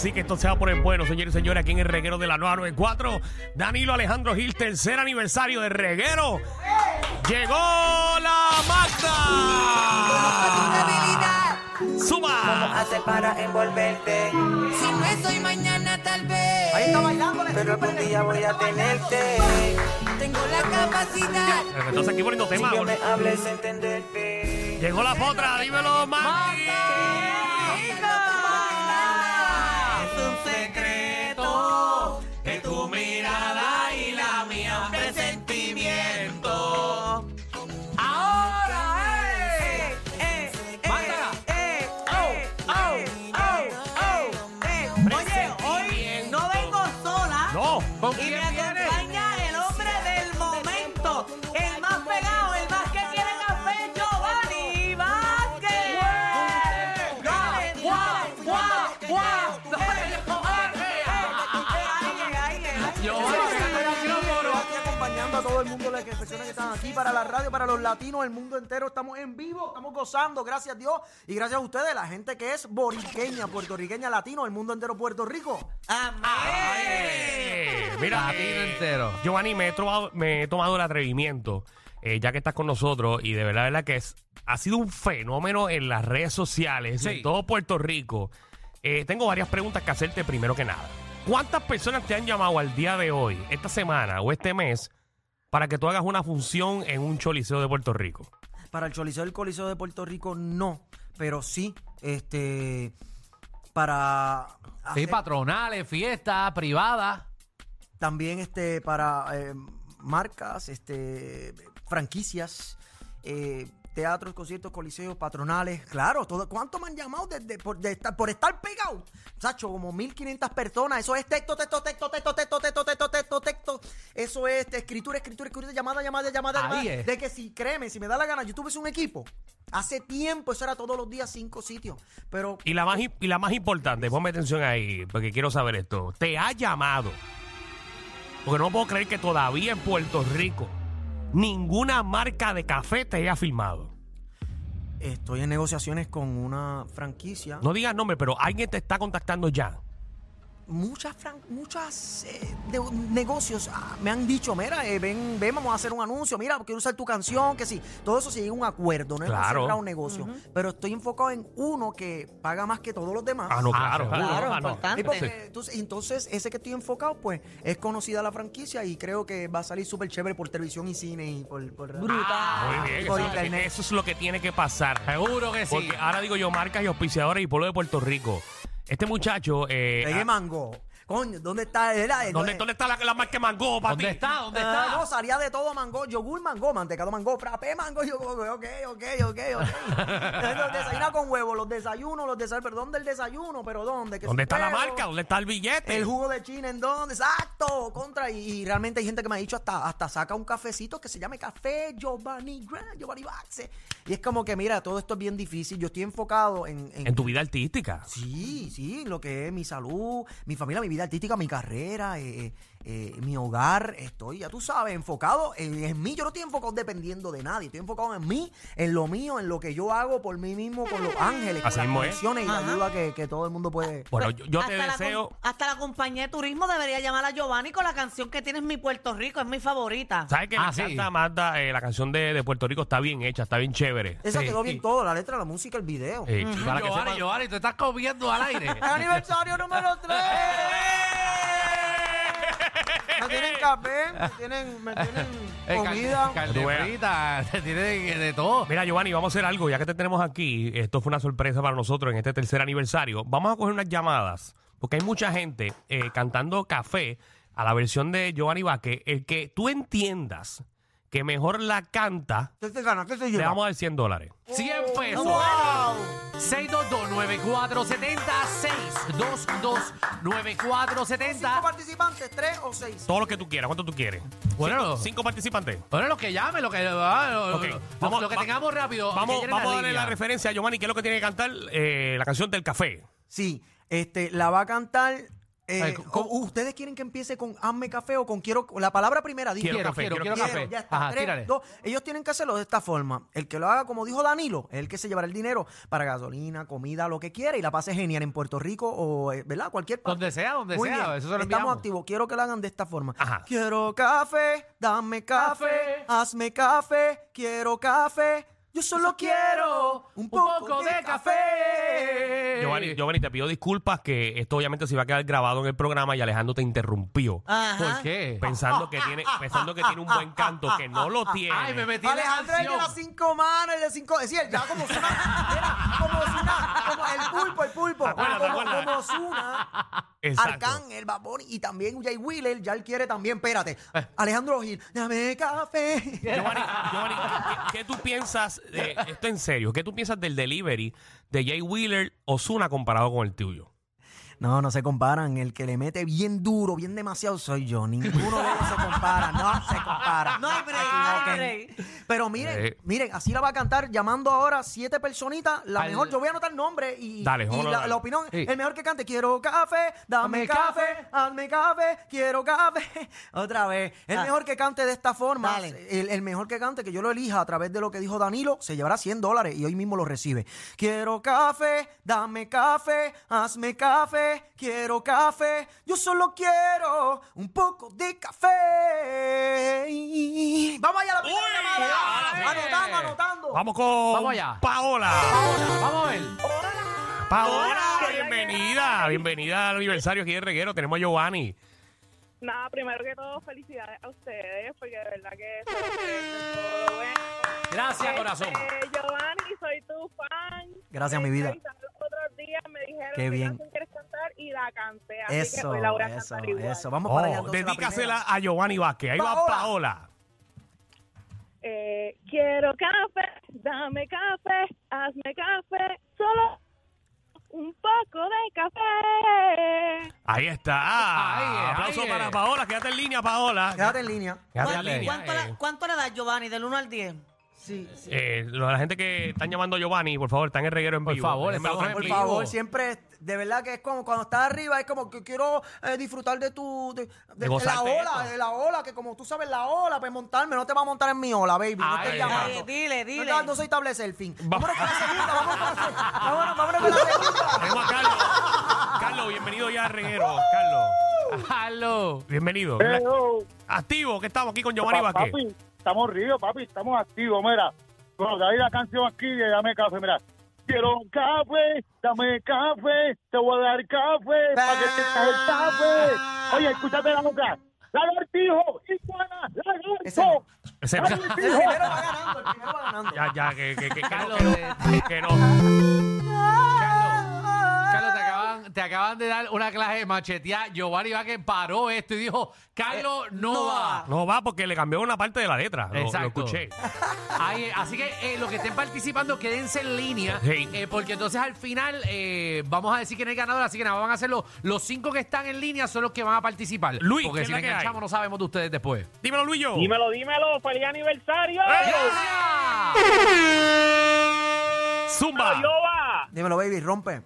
Así que esto se va a poner bueno, señores y señores, aquí en el reguero de la 994. Danilo Alejandro Gil, tercer aniversario de reguero. Llegó la Magda. Suba. hace para envolverte. Si no estoy mañana tal vez. Ahí está bailando, Pero algún día voy a tenerte. Tengo la capacidad. Entonces aquí poniendo Si tema. yo me hables, entenderte. Llegó la potra, dímelo, Magdi. Mirada personas que están aquí para la radio, para los latinos, el mundo entero. Estamos en vivo, estamos gozando, gracias a Dios y gracias a ustedes, la gente que es boriqueña, puertorriqueña, latino, el mundo entero, Puerto Rico. Eh, Mira, Latino entero. Giovanni, me he, tomado, me he tomado el atrevimiento, eh, ya que estás con nosotros, y de verdad, verdad que es, ha sido un fenómeno en las redes sociales, en Sí. todo Puerto Rico. Eh, tengo varias preguntas que hacerte primero que nada. ¿Cuántas personas te han llamado al día de hoy, esta semana o este mes, para que tú hagas una función en un choliseo de Puerto Rico? Para el Choliseo del Coliseo de Puerto Rico, no, pero sí, este, para Sí, hacer- patronales, fiestas, privadas. también este para eh, marcas, este franquicias, eh, teatros, conciertos, coliseos, patronales, claro, todo. ¿Cuánto me han llamado desde por, de estar, por estar pegado? Sacho, como 1500 personas, eso es texto, texto, texto, texto, texto, texto, texto, texto, texto. Eso es escritura, escritura, escritura, llamada, llamada, llamada, Ahí llamada. es. De que si créeme, si me da la gana, yo tuve un equipo. Hace tiempo, eso era todos los días cinco sitios, pero Y la más, y la más importante, ponme atención ahí, porque quiero saber esto. Te ha llamado. Porque no puedo creer que todavía en Puerto Rico ninguna marca de café te haya filmado. estoy en negociaciones con una franquicia. No digas nombre, pero alguien te está contactando ya. Muchas fran- muchas eh, de- negocios ah, me han dicho, mira, eh, ven, ven, vamos a hacer un anuncio, mira, quiero usar tu canción, que sí. Todo eso se llega a un acuerdo, no Claro. es un negocio. Pero estoy enfocado en uno que paga más que todos los demás. Ah, no, Ah, claro. claro, ah, no. Sí, porque, entonces, entonces, ese que estoy enfocado, pues, es conocida la franquicia y creo que va a salir súper chévere por televisión y cine y por, por Muy bien, por eso, internet. eso es lo que tiene que pasar. Seguro que sí. Porque ahora digo yo, marcas y auspiciadores y pueblo de Puerto Rico. Este muchacho. Eh, ah, Mango. Coño, ¿dónde está? Era, ¿dónde, dónde está la, la marca de mango, papi? ¿Dónde está? ¿Dónde Ah, está? no, salía de todo mango, yogur mango, mantecado mango, frappé mango, yo, ok, ok, ok, ok, ok. los desayunos con huevo, los desayunos, los desayunos, pero ¿dónde el desayuno? ¿Pero dónde? ¿Dónde está la marca? ¿Dónde está el billete? El jugo de China, ¿en dónde? Exacto, contra. Y, y realmente hay gente que me ha dicho hasta, hasta saca un cafecito que se llame Café Giovanni Grant, Giovanni Baxe. Y es como que, mira, todo esto es bien difícil. Yo estoy enfocado en... en- En tu vida artística. Sí, sí, lo que es mi salud, mi familia, mi vida artística, mi carrera, eh, eh, mi hogar. Estoy, ya tú sabes, enfocado en, en mí. Yo no estoy enfocado dependiendo de nadie. Estoy enfocado en mí, en lo mío, en lo que yo hago por mí mismo, con los ángeles, Así con las es. conexiones y la ayuda que, que todo el mundo puede. Bueno, yo, yo te deseo. La, hasta la compañía de turismo debería llamar a Giovanni con la canción que tienes Mi Puerto Rico, es mi favorita. ¿Sabes que Ah, me sí. Eh, la canción de, de Puerto Rico está bien hecha, está bien chévere. Eso Sí, quedó bien sí. todo, la letra, la música, el video. Eh, Y para que Giovanni, Giovanni, tú estás comiendo al aire. Aniversario número 3. Me tienen café, me tienen, me tienen Eh, comida. Frita, te tiene de, de todo. Mira, Giovanni, vamos a hacer algo. Ya que te tenemos aquí, esto fue una sorpresa para nosotros en este tercer aniversario. Vamos a coger unas llamadas, porque hay mucha gente eh, cantando café a la versión de Giovanni Vázquez. El que tú entiendas que mejor la canta, ¿Qué se gana? ¿Qué se le lleva? vamos a dar 100 dólares. 100 pesos. ¡Wow! 622-9470. ¿Cinco 622-9470. participantes? ¿Tres o seis? Todo lo que tú quieras. ¿Cuánto tú quieres? Bueno, cinco, cinco participantes. Bueno, lo que llame, lo que, ah, lo, Ok, lo- vamos- lo que va- tengamos rápido. Vamos, vamos a darle la referencia a Giovanni, que es lo que tiene que cantar Eh, la canción del café. Sí, este, la va a cantar Eh, ¿Ustedes quieren que empiece con hazme café o con quiero la palabra primera? Dice, Quiero quiero, café, quiero, quiero café. ya está. Ajá, Tres, tírale. dos. Ellos tienen que hacerlo de esta forma. El que lo haga, como dijo Danilo, es el que se llevará el dinero para gasolina, comida, lo que quiera y la pase genial en Puerto Rico o, eh, ¿verdad? Cualquier parte. Donde sea, donde Muy sea, bien. eso se lo Estamos enviamos. activos. Quiero que lo hagan de esta forma. Ajá. Quiero café, dame café, Café. hazme café, quiero café. Yo solo quiero un poco, de, café. Giovanni, Giovanni, te pido disculpas que esto obviamente se iba a quedar grabado en el programa y Alejandro te interrumpió. Ajá. ¿Por qué? Pensando que tiene, pensando que tiene un buen canto, que no lo tiene. Ay, me metí en la Alejandro es de las cinco manos, el de cinco. Es decir, ya como. Era como Zuna. Como el pulpo, el pulpo. acuerdas, te como, acuerdas? como Zuna. Exacto. Arcángel, Bad Bunny y también Jay Wheeler. Ya él quiere también. Espérate. Eh. Alejandro Gil, dame café. Giovanni, Giovanni, ¿qué, qué tú piensas, de, esto en serio, qué tú piensas del delivery de Jay Wheeler Osuna comparado con el tuyo? No, no se comparan. El que le mete bien duro, bien demasiado soy yo. Ninguno de ellos se compara. No se compara. No hay break, Se no hay equivoquen. break. Pero miren, Eh. miren, así la va a cantar llamando ahora siete personitas. La Al- mejor, yo voy a anotar nombre y, Dale, y vámonos, la, dale. la opinión. Sí. El mejor que cante, quiero café, dame Dame café, café. hazme café, quiero café. Otra vez. El Ah. mejor que cante de esta forma, Dale. el, el mejor que cante, que yo lo elija a través de lo que dijo Danilo, se llevará 100 dólares y hoy mismo lo recibe. Quiero café, dame café, hazme café, quiero café. Yo solo quiero un poco de café. Vamos allá a la primera Uy, llamada. Anotando, anotando. Vamos con Vamos allá. Paola. Vamos a ver. Paola, bienvenida. Bienvenida al aniversario aquí de Reguero. Tenemos a Giovanni. Nada, primero que todo, felicidades a ustedes, porque de verdad que se merecen todo lo bueno. Gracias, corazón. Este, Giovanni, soy tu fan. Gracias, mi vida. entrevistaron los otros días me dijeron Qué que bien. canción quieres cantar y la canté. Así que Eso, hoy la voy a eso, eso. Vamos para allá. Oh, entonces, la dedícasela a Giovanni Vázquez. Ahí va Paola. Paola. Eh, quiero café, dame café, hazme café, solo un poco de café. Ahí está. Ahí, Aplauso ahí. para Paola. Quédate en línea, Paola. Quédate en línea. Quédate en ¿Cuánto, línea. cuánto eh. le, cuánto le das, Giovanni, del 1 al 10? Sí, sí. Eh, lo- la gente que están llamando a Giovanni, por favor, están en Reguero en Por vivo. favor, estamos Por tranquilo. vivo. favor, siempre, de verdad que es como cuando estás arriba, es como que quiero eh, disfrutar de tu, de, de- de la ola, esto. de la ola, que como tú sabes, la ola, pues montarme, no te va a montar en mi ola, baby, no Ay, te llamando. Ay, dile, No, dile. te- no soy table surfing. Vámonos con la segunda, vámonos con la segunda. Vámonos, vámonos con la segunda. Tenemos a Carlos. Carlos, bienvenido ya a Reguero. Carlos, Halo. bienvenido. Hello. Activo, que estamos aquí con Giovanni Vázquez. Estamos ríos, papi, estamos activos, mira. Bueno, de ahí la canción aquí de Dame Café, mira. Quiero café, dame café, te voy a dar café, para que tengas el café. Oye, escúchate la boca. Lagartijo, iguana, Ese lagarto. Ese- El primero va ganando, el primero va ganando. ya, ya, que, que, que, que no, que no, eh, que no. Carlos, te acaban, de dar una clase de machetear. Giovanni Vázquez paró esto y dijo, Carlos, no, no va. No va porque le cambió una parte de la letra. Lo, lo Exacto. escuché. Ahí, eh, así que eh, los que estén participando, quédense en línea. Sí. eh, porque entonces al final eh, vamos a decir quién es el ganador. Así que nada, van a ser los, los cinco que están en línea son los que van a participar. Luis, porque ¿qué si es la le que hay? enganchamos no sabemos de ustedes después. Dímelo, Luis. yo. Dímelo, dímelo, feliz aniversario. Zumba. Yo va. Dímelo, baby, rompe.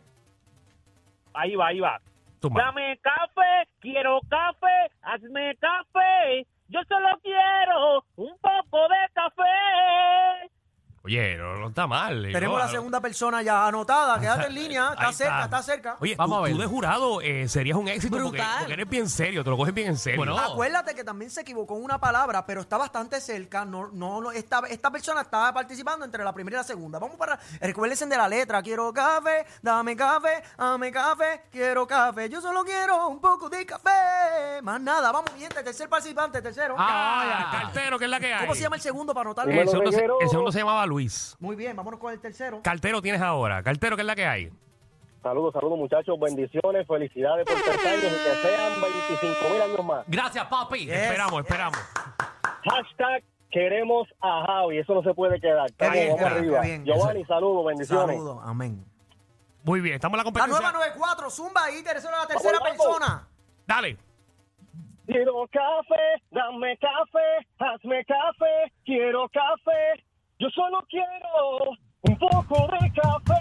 Ahí va, ahí va. Dame café, quiero café, hazme café. Yo solo quiero un poco de café. Oye, no, no está mal. Tenemos No, la segunda persona ya anotada, quédate en línea, Ahí está cerca, está cerca. Oye, Vamos tú, a ver. tú de jurado eh, serías un éxito porque, Brutal. porque eres bien serio, te lo coges bien en serio. Bueno, Acuérdate que también se equivocó en una palabra, pero está bastante cerca. No, no, no, esta, esta persona estaba participando entre la primera y la segunda. Vamos para. Recuérdense de la letra. Quiero café, dame café, dame café, quiero café. Yo solo quiero un poco de café. Más nada, vamos, mi gente, tercer participante, tercero. Ah, Ah, ya. cartero, ¿qué es la que hay? ¿Cómo se llama el segundo para anotarlo? el, segundo se, Reguero. el segundo se llamaba Luis. Muy bien, vámonos con el tercero. Cartero tienes ahora. Cartero, ¿qué es la que hay? Saludos, saludos muchachos, bendiciones, felicidades por tres años y que sean 25 mil años más. Gracias, papi. Yes, esperamos, yes. esperamos. Hashtag queremos a Javi, eso no se puede quedar. Qué Vamos, bien, vamos qué arriba. bien. Giovanni, saludos, bendiciones. Saludos, amén. Muy bien, estamos en la La competencia. nueva 94, Zumba ahí, tercera, la tercera Vamos, vamos. persona. Dale. Quiero café, dame café, hazme café, quiero café. Yo solo quiero un poco de café.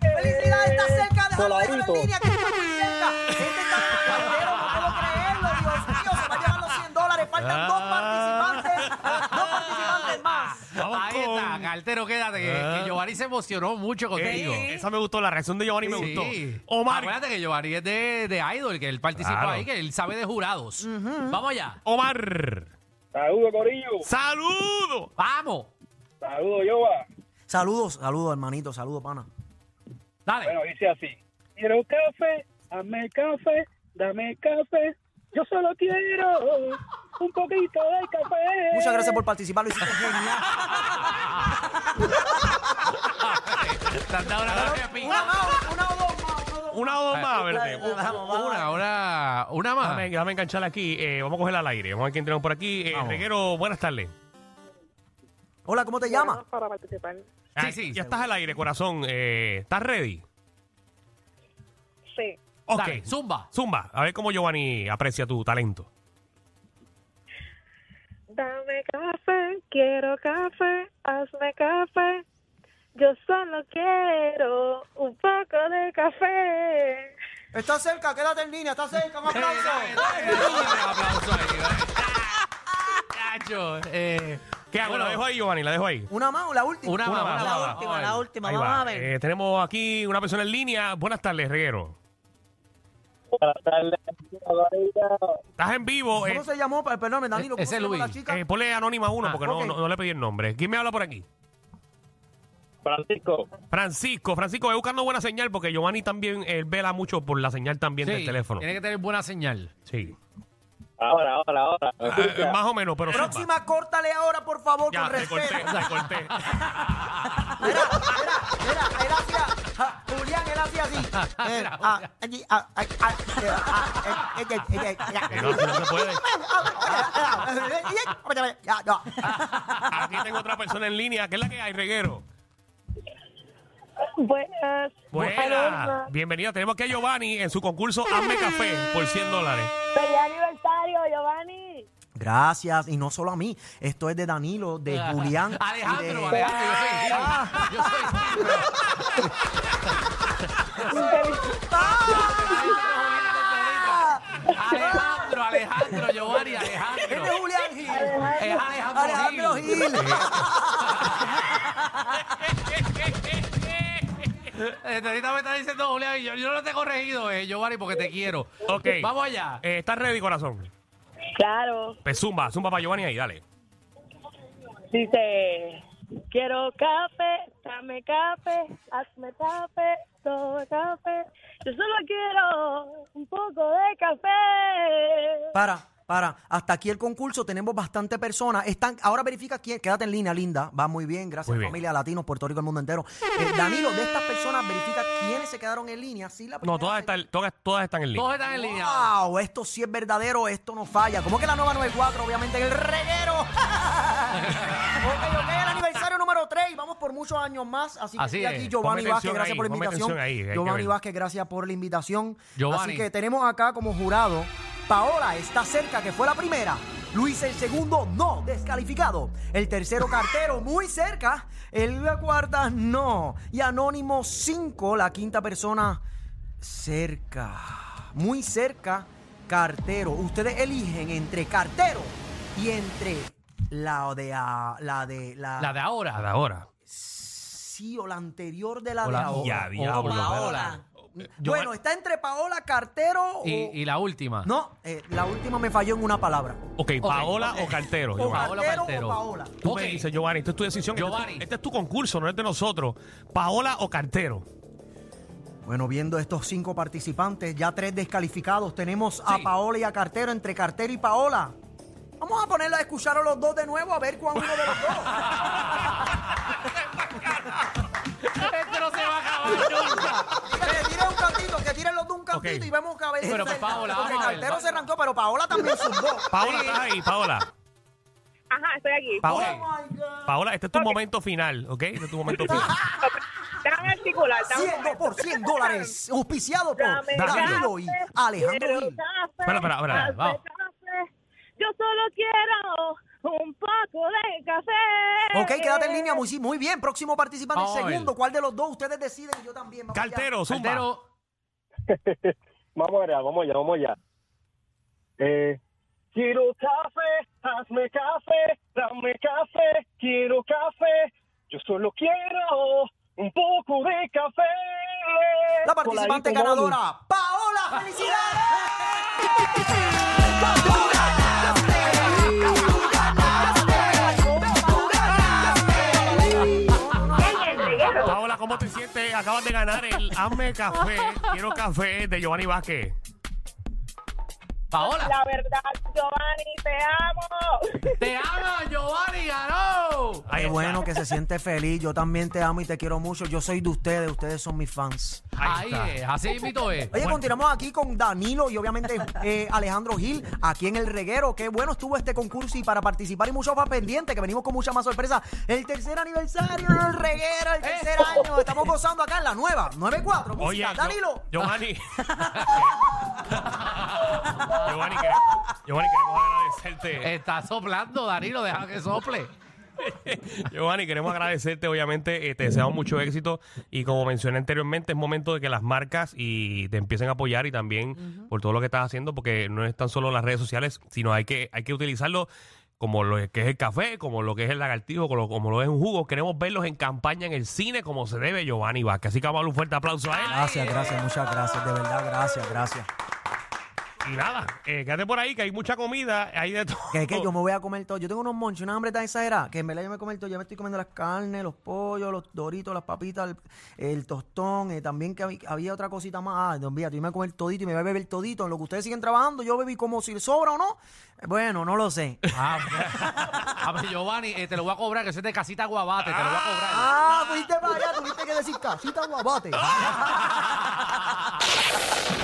¡Felicidades! Está cerca, déjalo ver en línea, que está muy cerca. Este está en el caballero, no puedo creerlo. Dios mío, se va a llevar 100 dólares. Faltan dos ah. participantes, dos participantes más. Vamos Ahí está, cartero, quédate, que, ah. Giovanni se emocionó mucho contigo. Esa me gustó, la reacción de Giovanni me gustó. Sí. Omar, Acuérdate que Giovanni es de, de Idol, que él participó Claro. ahí, que él sabe de jurados. Vamos allá. Omar, Saludos, Corillo. saludo. Vamos. Saludos, Yoba. Saludos, saludos, hermanito, saludos, pana. Dale. Bueno, dice así. Quiero café, dame café, dame café. Yo solo quiero un poquito de café. Muchas gracias por participar. Te han dado una pica. Una más, una o dos más, una o dos Una o dos más. Una, una, una más. Déjame, déjame enganchar aquí. eh, vamos a coger al aire. Vamos a ver quién tenemos por aquí. Eh, Vamos. Reguero, buenas tardes. Hola, ¿cómo te llamas? Para participar. Ah, sí, Ya estás al aire, corazón. Eh, ¿Estás ready? Sí. Ok. Dale, zumba. Zumba. A ver cómo Giovanni aprecia tu talento. Dame café, quiero café, hazme café. Yo solo quiero un poco de café. Está cerca, quédate en línea, está cerca, un aplauso. Un aplauso ahí. Eh, ¿Qué hago? bueno, la dejo ahí, Giovanni, la dejo ahí. Una más o la última. Una, Una más. La última, la última. Ahí Vamos va. a ver. Eh, tenemos aquí una persona en línea. Buenas tardes, Reguero. Buenas tardes, Estás en vivo. eh, ¿Cómo se llamó? Per- Perdón, Danilo. ¿cómo Ese se llama Luis. la chica? eh, ponle anónima uno Ah, porque no- ok. no, no le pedí el nombre. ¿Quién me habla por aquí? Francisco. Francisco. Francisco, voy buscando buena señal porque Giovanni también él vela mucho por la señal también Sí, del teléfono. Tiene que tener buena señal. Sí. Ahora, ahora, ahora. ¿Me Ah, más o menos, pero zumba. Próxima, córtale ahora, por favor, Ya, con te respeto. corté, te corté. Mira, mira, mira, él hacía, ja, Julián, él hacía así. Allí, Que no, no se puede. Aquí tengo otra persona en línea. ¿Qué es la que hay, Reguero? Buenas. Buena. Bienvenida. Tenemos aquí a Giovanni en su concurso Hazme Café por 100 dólares. ¡Feliz aniversario, Giovanni! Gracias, y no solo a mí, esto es de Danilo, de Julián. y Alejandro, de- Alejandro, yo soy Gil. Yo soy Gil. Alejandro, Alejandro, Giovanni, Alejandro. es Julián Gil. Es Alejandro, Alejandro Gil. Ahorita me está diciendo Julián, yo, yo no te he corregido, eh, Giovanni, porque te quiero. Ok. Vamos allá. Eh, ¿Estás ready, corazón? Claro. Pues zumba, zumba para Giovanni ahí, dale. Dice, quiero café, dame café, hazme café, todo café. Yo solo quiero un poco de café. Para, para. Hasta aquí el concurso. Tenemos bastante personas. Están, ahora verifica quién. Quédate en línea, linda. Va muy bien. Gracias, Muy bien. familia latinos, Puerto Rico, el mundo entero. Eh, Danilo, de estas personas, verifica quiénes se quedaron en línea. Sí, la No, primera todas se- están, todas, todas están en línea. Todos están en línea. Wow, esto sí es verdadero, esto no falla. ¿Cómo que la nueva 94? Obviamente en el reguero. ok, ok, el aniversario número 3 y vamos por muchos años más. Así que Así estoy es. aquí Giovanni Ponme Vázquez, atención gracias ahí, por la ponme invitación. atención ahí, hay que Giovanni. Vázquez, gracias por la invitación. Giovanni. Así que tenemos acá como jurado Paola está cerca, que fue la primera. Luis el segundo, no, descalificado. El tercero cartero, muy cerca. El la cuarta, no. Y Anónimo 5, la quinta persona, cerca. Muy cerca, cartero. Ustedes eligen entre cartero y entre la de a- la de la, La de ahora. La hora. sí o la anterior de la O de la- ahora. Ya, diablo. Paola. Bueno, está entre Paola Cartero o Y, y la última. no, eh, la última me falló en una palabra. Ok, Paola o Cartero. O Giovanni. Paola Cartero Cartero. o Paola. Tú Ok. me dices, Giovanni, esta es tu decisión. Este es tu- Giovanni. Este es tu concurso, no es de nosotros. Paola o Cartero. Bueno, viendo estos cinco participantes, ya tres descalificados, tenemos a Paola y a Cartero, entre Cartero y Paola. Vamos a ponerla a escuchar a los dos de nuevo a ver cuál uno de los dos. Este no se va a acabar nunca. tiren los dos un cantito Ok. y vemos que a ver. Pero, pues, Paola, Porque vamos a ver, Cartero va- se arrancó, pero Paola también zumbó. Paola, ¿estás ahí? Paola. Ajá, estoy aquí. Paola. Oh my God. Paola, este es tu momento final, ¿ok? Este es tu momento final. Déjame articular. dame un 100 momento. por 100 dólares, auspiciado por Dame y café, Alejandro quiero Gil. café, Espera, espera, espera, vamos. café. Yo solo quiero un poco de café. Ok, quédate en línea, muy, sí, muy bien. Próximo participante, el Vamos a ver. segundo. ¿Cuál de los dos ustedes deciden? Yo también. Vamos allá. Cartero, zumba. Cartero. Vamos allá, vamos allá, vamos allá. Eh, quiero café, hazme café, dame café, quiero café. Yo solo quiero un poco de café. La participante ganadora, Paola, felicidades. ganar el Hazme Café, Quiero Café de Giovanni Vázquez. Paola, La verdad, Giovanni, te amo. te amo, Giovanni, ganó. Qué bueno que se siente feliz. Yo también te amo y te quiero mucho. Yo soy de ustedes, ustedes son mis fans. Ahí es, así invito es. Oye, continuamos aquí con Danilo y obviamente eh, Alejandro Gil, aquí en El Reguero. Qué bueno estuvo este concurso y para participar y mucho más pendiente, que venimos con mucha más sorpresa. El tercer aniversario del Reguero, el tercer año. Estamos gozando acá en la nueva, 94. Oye, Música. Danilo. Yo- Giovanni. Giovanni, quere- Giovanni, queremos agradecerte. Está soplando, Danilo, deja que sople. Giovanni, queremos agradecerte, obviamente, eh, te deseamos mucho éxito y como mencioné anteriormente, es momento de que las marcas y te empiecen a apoyar y también por todo lo que estás haciendo, porque no es tan solo las redes sociales, sino hay que, hay que utilizarlo como lo que es el café, como lo que es el lagartijo, como lo, como lo es un jugo. Queremos verlos en campaña en el cine como se debe Giovanni Vázquez. Así que vamos a darle un fuerte aplauso a él. Gracias, gracias, muchas gracias. De verdad, gracias, gracias. Y nada, eh, quédate por ahí que hay mucha comida, hay de todo. Que es que yo me voy a comer todo. Yo tengo unos monchos, una hambre tan exagerada que en verdad yo me comer todo. Ya me estoy comiendo las carnes, los pollos, los doritos, las papitas, el, el tostón. eh, también que hab- había otra cosita más. Ah, Dios mío, yo me voy a comer todito y me voy a beber todito. En lo que ustedes siguen trabajando, yo bebí como si sobra o no. Bueno, no lo sé. Ah, a ver, Giovanni, eh, te lo voy a cobrar, que soy de casita guabate, te lo voy a cobrar. Ah, fuiste para allá, tuviste que decir casita guabate.